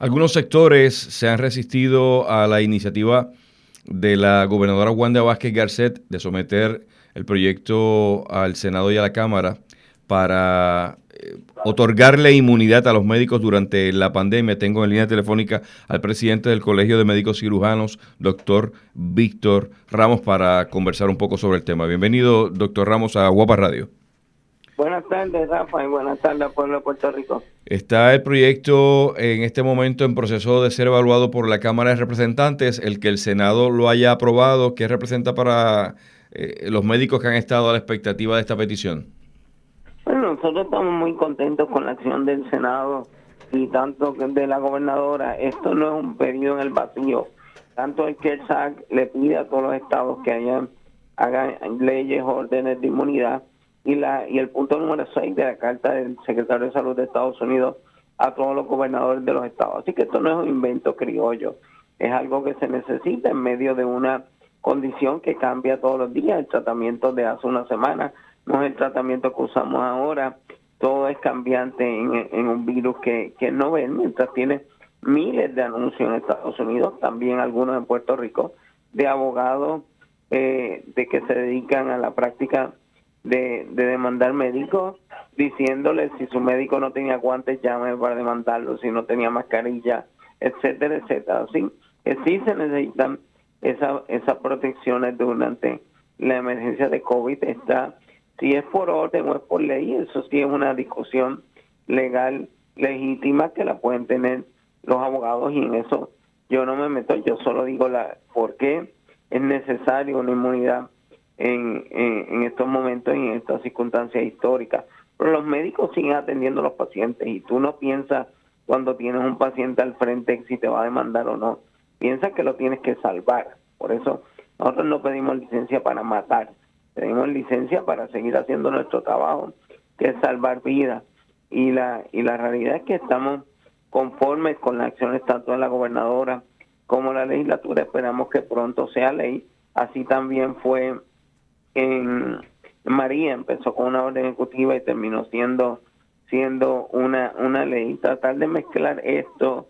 Algunos sectores se han resistido a la iniciativa de la gobernadora Wanda Vázquez Garcet de someter el proyecto al Senado y a la Cámara para eh, otorgarle inmunidad a los médicos durante la pandemia. Tengo en línea telefónica al presidente del Colegio de Médicos Cirujanos, doctor Víctor Ramos, para conversar un poco sobre el tema. Bienvenido, doctor Ramos, a Guapa Radio. Buenas tardes, Rafa, y buenas tardes al pueblo de Puerto Rico. Está el proyecto en este momento en proceso de ser evaluado por la Cámara de Representantes, el que el Senado lo haya aprobado, ¿qué representa para eh, los médicos que han estado a la expectativa de esta petición? Bueno, nosotros estamos muy contentos con la acción del Senado y tanto de la gobernadora. Esto no es un periodo en el vacío. Tanto es que el SAC le pide a todos los estados que hayan hagan leyes, órdenes de inmunidad y la y el punto número 6 de la carta del secretario de Salud de Estados Unidos a todos los gobernadores de los estados. Así que esto no es un invento criollo, es algo que se necesita en medio de una condición que cambia todos los días. El tratamiento de hace una semana no es el tratamiento que usamos ahora. Todo es cambiante en, un virus que, que no ven, mientras tiene miles de anuncios en Estados Unidos, también algunos en Puerto Rico, de abogados eh, de que se dedican a la práctica de, demandar médicos diciéndole si su médico no tenía guantes, llame para demandarlo, si no tenía mascarilla, etcétera, etcétera. Así que sí se necesitan esa, esas protecciones durante la emergencia de COVID. Está, si es por orden o es por ley, eso sí es una discusión legal legítima que la pueden tener los abogados y en eso yo no me meto, yo solo digo la por qué es necesario una inmunidad en, estos momentos y en estas circunstancias históricas. Pero los médicos siguen atendiendo a los pacientes y tú no piensas cuando tienes un paciente al frente si te va a demandar o no. Piensa que lo tienes que salvar. Por eso nosotros no pedimos licencia para matar, pedimos licencia para seguir haciendo nuestro trabajo, que es salvar vidas. Y la, y la realidad es que estamos conformes con las acciones tanto de la gobernadora como la legislatura. Esperamos que pronto sea ley. Así también fue en María empezó con una orden ejecutiva y terminó siendo siendo una una ley. Tratar de mezclar esto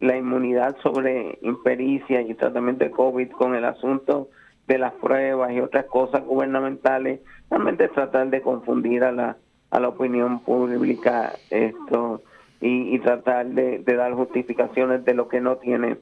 la inmunidad sobre impericia y tratamiento de COVID con el asunto de las pruebas y otras cosas gubernamentales realmente tratar de confundir a la a la opinión pública esto y, tratar de, de dar justificaciones de lo que no tiene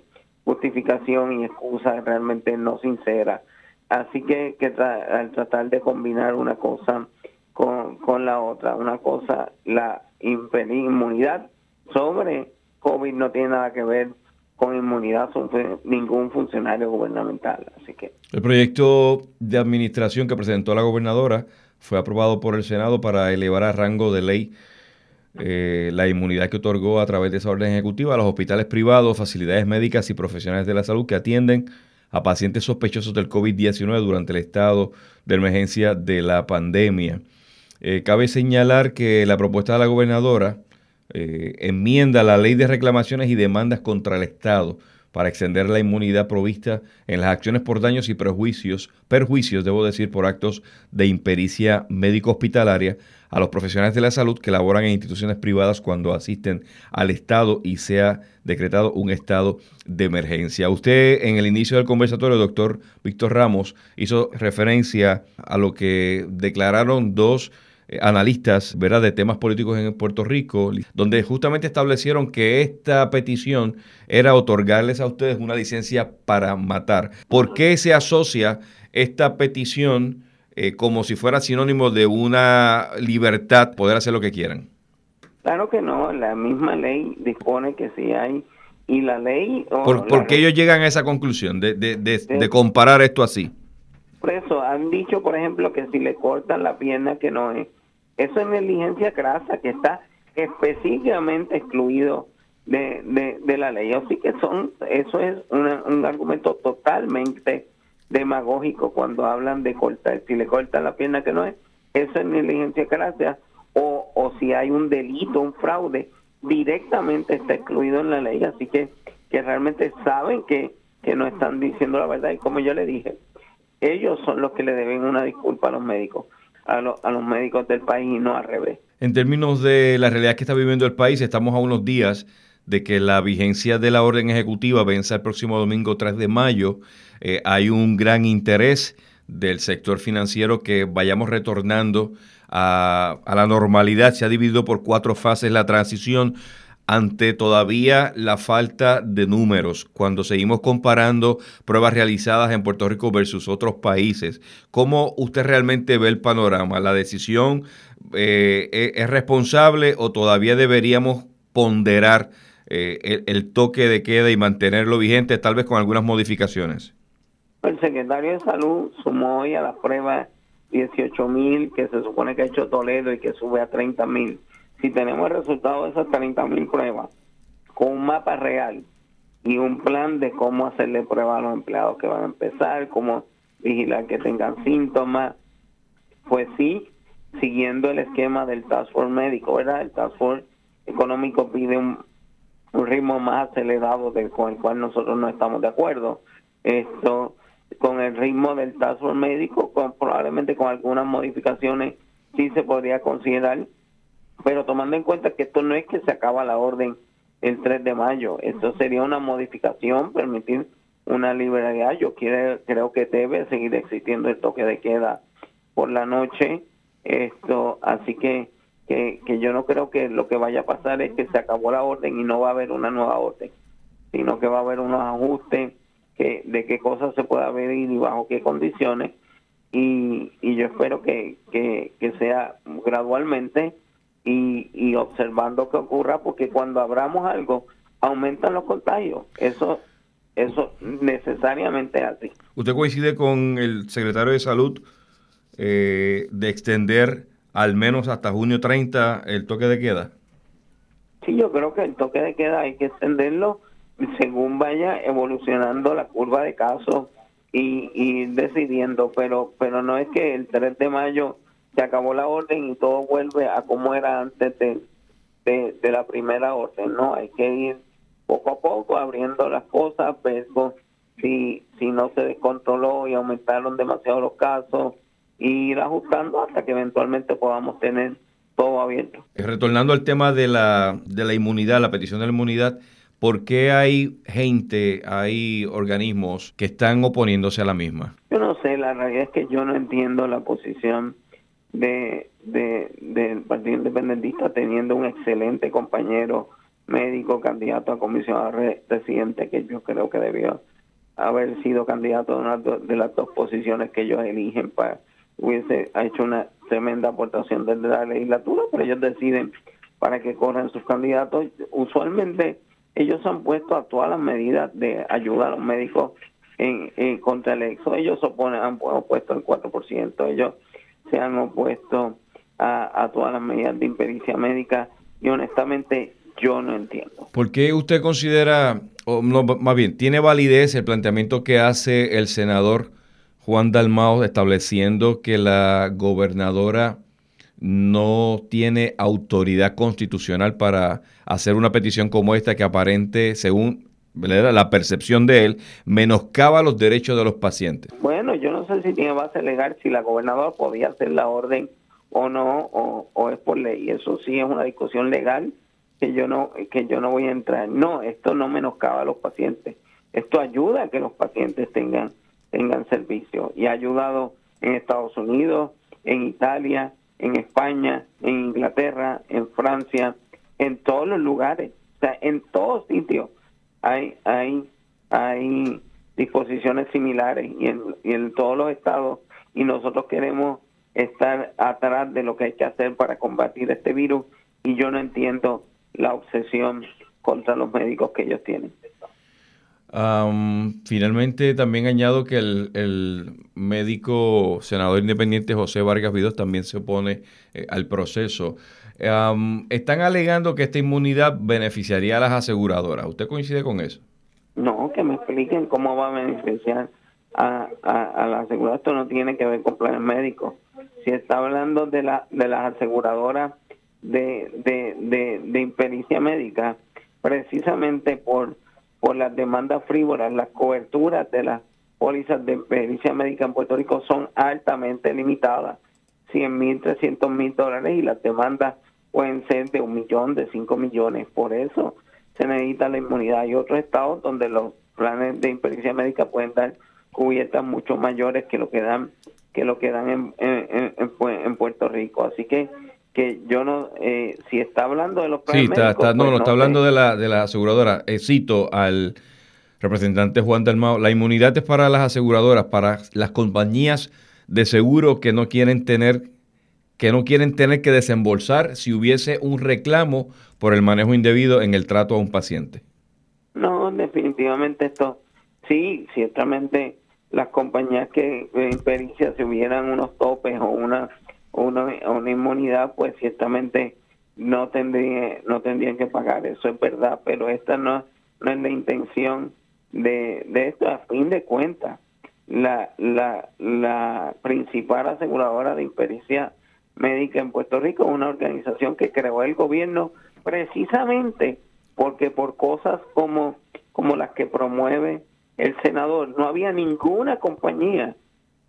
justificación y excusa realmente no sincera Así que, que al tratar de combinar una cosa con, la otra, una cosa, la inmunidad sobre COVID no tiene nada que ver con inmunidad sobre ningún funcionario gubernamental. Así que el proyecto de administración que presentó la gobernadora fue aprobado por el Senado para elevar a rango de ley eh, la inmunidad que otorgó a través de esa orden ejecutiva a los hospitales privados, facilidades médicas y profesionales de la salud que atienden a pacientes sospechosos del COVID-19 durante el estado de emergencia de la pandemia. Eh, cabe señalar que la propuesta de la gobernadora eh, enmienda la ley de reclamaciones y demandas contra el Estado para extender la inmunidad provista en las acciones por daños y perjuicios, perjuicios, debo decir, por actos de impericia médico-hospitalaria a los profesionales de la salud que laboran en instituciones privadas cuando asisten al Estado y sea decretado un estado de emergencia. Usted en el inicio del conversatorio, doctor Víctor Ramos, hizo referencia a lo que declararon dos eh, analistas ¿verdad? de temas políticos en Puerto Rico, donde justamente establecieron que esta petición era otorgarles a ustedes una licencia para matar. ¿Por qué se asocia esta petición eh, como si fuera sinónimo de una libertad, poder hacer lo que quieran? Claro que no, la misma ley dispone que si hay, y la ley... ¿Por, qué ellos llegan a esa conclusión de, de, de comparar esto así? Por eso han dicho, por ejemplo, que si le cortan la pierna que no es eso es negligencia crasa que está específicamente excluido de, de, la ley. Así que son, eso es un argumento totalmente demagógico cuando hablan de cortar, si le cortan la pierna que no es, eso es negligencia crasa o, o si hay un delito, un fraude, directamente está excluido en la ley. Así que, que realmente saben que, que no están diciendo la verdad y como yo le dije, ellos son los que le deben una disculpa a los médicos a, los médicos del país y no al revés. En términos de la realidad que está viviendo el país, estamos a unos días de que la vigencia de la orden ejecutiva vence el próximo domingo 3 de mayo, eh, hay un gran interés del sector financiero que vayamos retornando a, la normalidad. Se ha dividido por cuatro fases la transición ante todavía la falta de números cuando seguimos comparando pruebas realizadas en Puerto Rico versus otros países. ¿Cómo usted realmente ve el panorama? ¿La decisión eh, es responsable o todavía deberíamos ponderar eh, el, toque de queda y mantenerlo vigente, tal vez con algunas modificaciones? El secretario de Salud sumó hoy a las pruebas 18 mil que se supone que ha hecho Toledo y que sube a 30 mil. Si tenemos el resultado de esas 30 mil pruebas con un mapa real y un plan de cómo hacerle pruebas a los empleados que van a empezar, cómo vigilar que tengan síntomas, pues sí, siguiendo el esquema del Task Force médico, ¿verdad? El Task Force económico pide un, ritmo más acelerado con el cual nosotros no estamos de acuerdo. Esto con el ritmo del Task médico, con, probablemente con algunas modificaciones sí se podría considerar, pero tomando en cuenta que esto no es que se acaba la orden el 3 de mayo, esto sería una modificación, permitir una liberalidad. Yo quiero, creo que debe seguir existiendo el toque de queda por la noche esto, así que, que, que yo no creo que lo que vaya a pasar es que se acabó la orden y no va a haber una nueva orden, sino que va a haber unos ajustes que, de qué cosas se pueda ver y bajo qué condiciones. Y, y yo espero que, que, que sea gradualmente y, y observando qué ocurra, porque cuando abramos algo, aumentan los contagios. Eso eso necesariamente es así. ¿Usted coincide con el secretario de Salud eh, de extender al menos hasta junio 30 el toque de queda? Sí, yo creo que el toque de queda hay que extenderlo según vaya evolucionando la curva de casos y, y decidiendo, pero pero no es que el 3 de mayo se acabó la orden y todo vuelve a como era antes de, de, la primera orden, no, hay que ir poco a poco abriendo las cosas, pero si, si no se descontroló y aumentaron demasiado los casos, y ir ajustando hasta que eventualmente podamos tener todo abierto. Eh, retornando al tema de la, de la inmunidad, la petición de la inmunidad, ¿por qué hay gente, hay organismos que están oponiéndose a la misma? Yo no sé, la realidad es que yo no entiendo la posición de, de, del Partido Independentista teniendo un excelente compañero médico, candidato a comisionado residente, que yo creo que debió haber sido candidato a una de las dos posiciones que ellos eligen para hubiese hecho una tremenda aportación desde la legislatura, pero ellos deciden para que corran sus candidatos. Usualmente ellos han puesto a todas las medidas de ayuda a los médicos en, contra el exo. Ellos oponen, han opuesto el 4%, ellos se han opuesto a, a todas las medidas de impericia médica y honestamente yo no entiendo. ¿Por qué usted considera, o no, más bien, tiene validez el planteamiento que hace el senador Juan Dalmao estableciendo que la gobernadora no tiene autoridad constitucional para hacer una petición como esta que aparente, según la percepción de él, menoscaba los derechos de los pacientes. Bueno, yo no sé si tiene base legal, si la gobernadora podía hacer la orden o no, o, es por ley. Eso sí es una discusión legal que yo no que yo no voy a entrar. No, esto no menoscaba a los pacientes. Esto ayuda a que los pacientes tengan tengan servicio y ha ayudado en Estados Unidos, en Italia, en España, en Inglaterra, en Francia, en todos los lugares, o sea, en todos sitios hay hay hay disposiciones similares y en, y en todos los estados y nosotros queremos estar atrás de lo que hay que hacer para combatir este virus y yo no entiendo la obsesión contra los médicos que ellos tienen finalmente, también añado que el, médico senador independiente José Vargas Vidos también se opone eh, al proceso. están alegando que esta inmunidad beneficiaría a las aseguradoras. ¿Usted coincide con eso? No, que me expliquen cómo va a beneficiar a, a, las aseguradoras. Esto no tiene que ver con planes médicos. Si está hablando de, la, de las aseguradoras de, de, de impericia médica, precisamente por por las demandas frívolas, las coberturas de las pólizas de pericia médica en Puerto Rico son altamente limitadas, 100 mil, 300 mil dólares y las demandas pueden ser de un millón, de cinco millones. Por eso se necesita la inmunidad. Hay otros estados donde los planes de impericia médica pueden dar cubiertas mucho mayores que lo que dan que lo que dan en, en, en, Puerto Rico. Así que que yo no, eh, si está hablando de los planes sí, está, está, no, pues no, está hablando de la, de la aseguradora. Eh, cito al representante Juan Dalmao, la inmunidad es para las aseguradoras, para las compañías de seguro que no quieren tener que no quieren tener que desembolsar si hubiese un reclamo por el manejo indebido en el trato a un paciente. No, definitivamente esto, sí, ciertamente las compañías que en pericia si hubieran unos topes o una, una, una inmunidad, pues ciertamente no tendrían, no tendrían que pagar, eso es verdad, pero esta no, no es la intención de, esto, a fin de cuentas. La, la, la principal aseguradora de impericia Médica en Puerto Rico, una organización que creó el gobierno precisamente porque por cosas como, como las que promueve el senador, no había ninguna compañía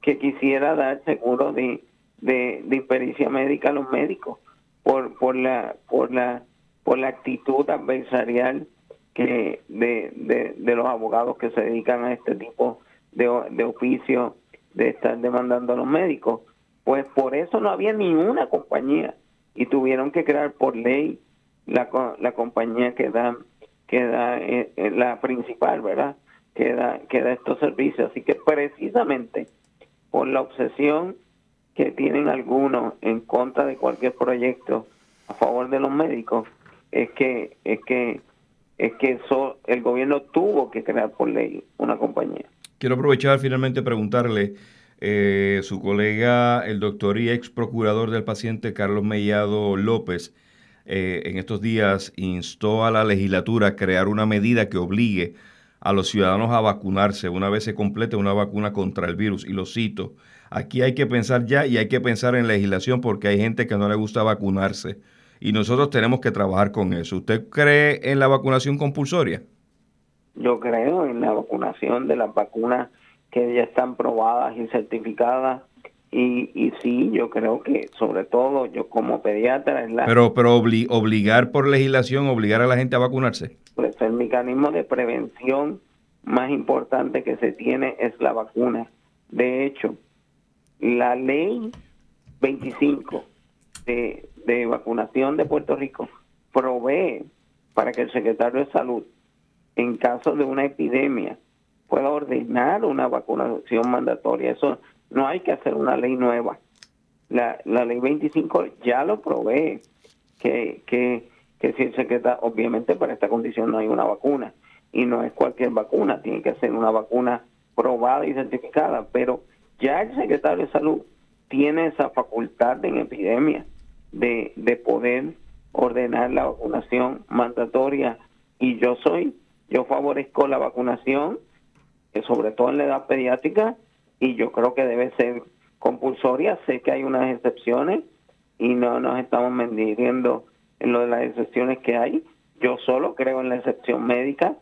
que quisiera dar seguro de, de, de médica a los médicos por, por la, por la, por la actitud adversarial que de, de, de los abogados que se dedican a este tipo de, de oficio de estar demandando a los médicos. Pues por eso no había ni una compañía y tuvieron que crear por ley la, la compañía que da, que da eh, eh, la principal, ¿verdad? Que da, que da estos servicios. Así que precisamente por la obsesión que tienen algunos en contra de cualquier proyecto a favor de los médicos, es que, es que, es que eso, el gobierno tuvo que crear por ley una compañía. Quiero aprovechar finalmente preguntarle eh, su colega, el doctor y ex procurador del paciente Carlos Mellado López, eh, en estos días instó a la legislatura a crear una medida que obligue a los ciudadanos a vacunarse una vez se complete una vacuna contra el virus. Y lo cito, aquí hay que pensar ya y hay que pensar en legislación porque hay gente que no le gusta vacunarse y nosotros tenemos que trabajar con eso. ¿Usted cree en la vacunación compulsoria? Yo creo en la vacunación de las vacunas que ya están probadas y certificadas. Y, y sí, yo creo que sobre todo yo como pediatra es la... Pero, pero obligar por legislación, obligar a la gente a vacunarse. Pues el mecanismo de prevención más importante que se tiene es la vacuna. De hecho, la ley 25 de, vacunación de Puerto Rico provee para que el secretario de salud, en caso de una epidemia, pueda ordenar una vacunación mandatoria. Eso no hay que hacer una ley nueva. La, la ley 25 ya lo provee, que, que, que si el secretario, obviamente para esta condición no hay una vacuna, y no es cualquier vacuna, tiene que ser una vacuna probada y certificada, pero ya el secretario de salud tiene esa facultad en epidemia de, de poder ordenar la vacunación mandatoria y yo soy, yo favorezco la vacunación sobre todo en la edad pediátrica, y yo creo que debe ser compulsoria. Sé que hay unas excepciones y no nos estamos midiendo en lo de las excepciones que hay. Yo solo creo en la excepción médica,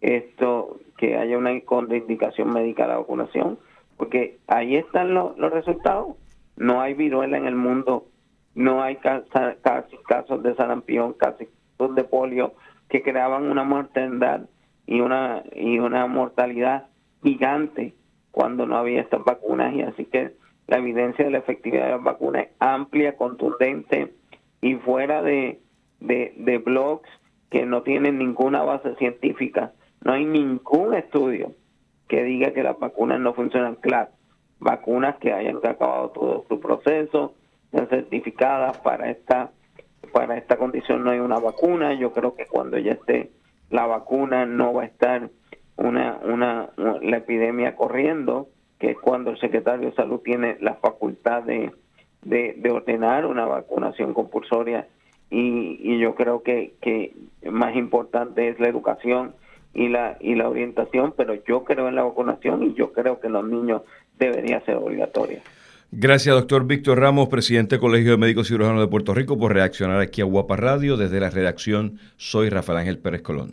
esto que haya una contraindicación médica a la vacunación, porque ahí están los, resultados. No hay viruela en el mundo, no hay casi casos de sarampión, casi casos de polio que creaban una mortandad y una y una mortalidad gigante cuando no había estas vacunas y así que la evidencia de la efectividad de las vacunas es amplia, contundente y fuera de, de, blogs que no tienen ninguna base científica. No hay ningún estudio que diga que las vacunas no funcionan. Claro, vacunas que hayan acabado todo su proceso, certificadas para esta para esta condición no hay una vacuna. Yo creo que cuando ya esté la vacuna no va a estar una, una, la epidemia corriendo, que es cuando el secretario de salud tiene la facultad de, de, ordenar una vacunación compulsoria y, y yo creo que, que más importante es la educación y la y la orientación, pero yo creo en la vacunación y yo creo que los niños debería ser obligatoria. Gracias, doctor Víctor Ramos, presidente del Colegio de Médicos Cirujanos de Puerto Rico, por reaccionar aquí a Guapa Radio. Desde la redacción, soy Rafael Ángel Pérez Colón.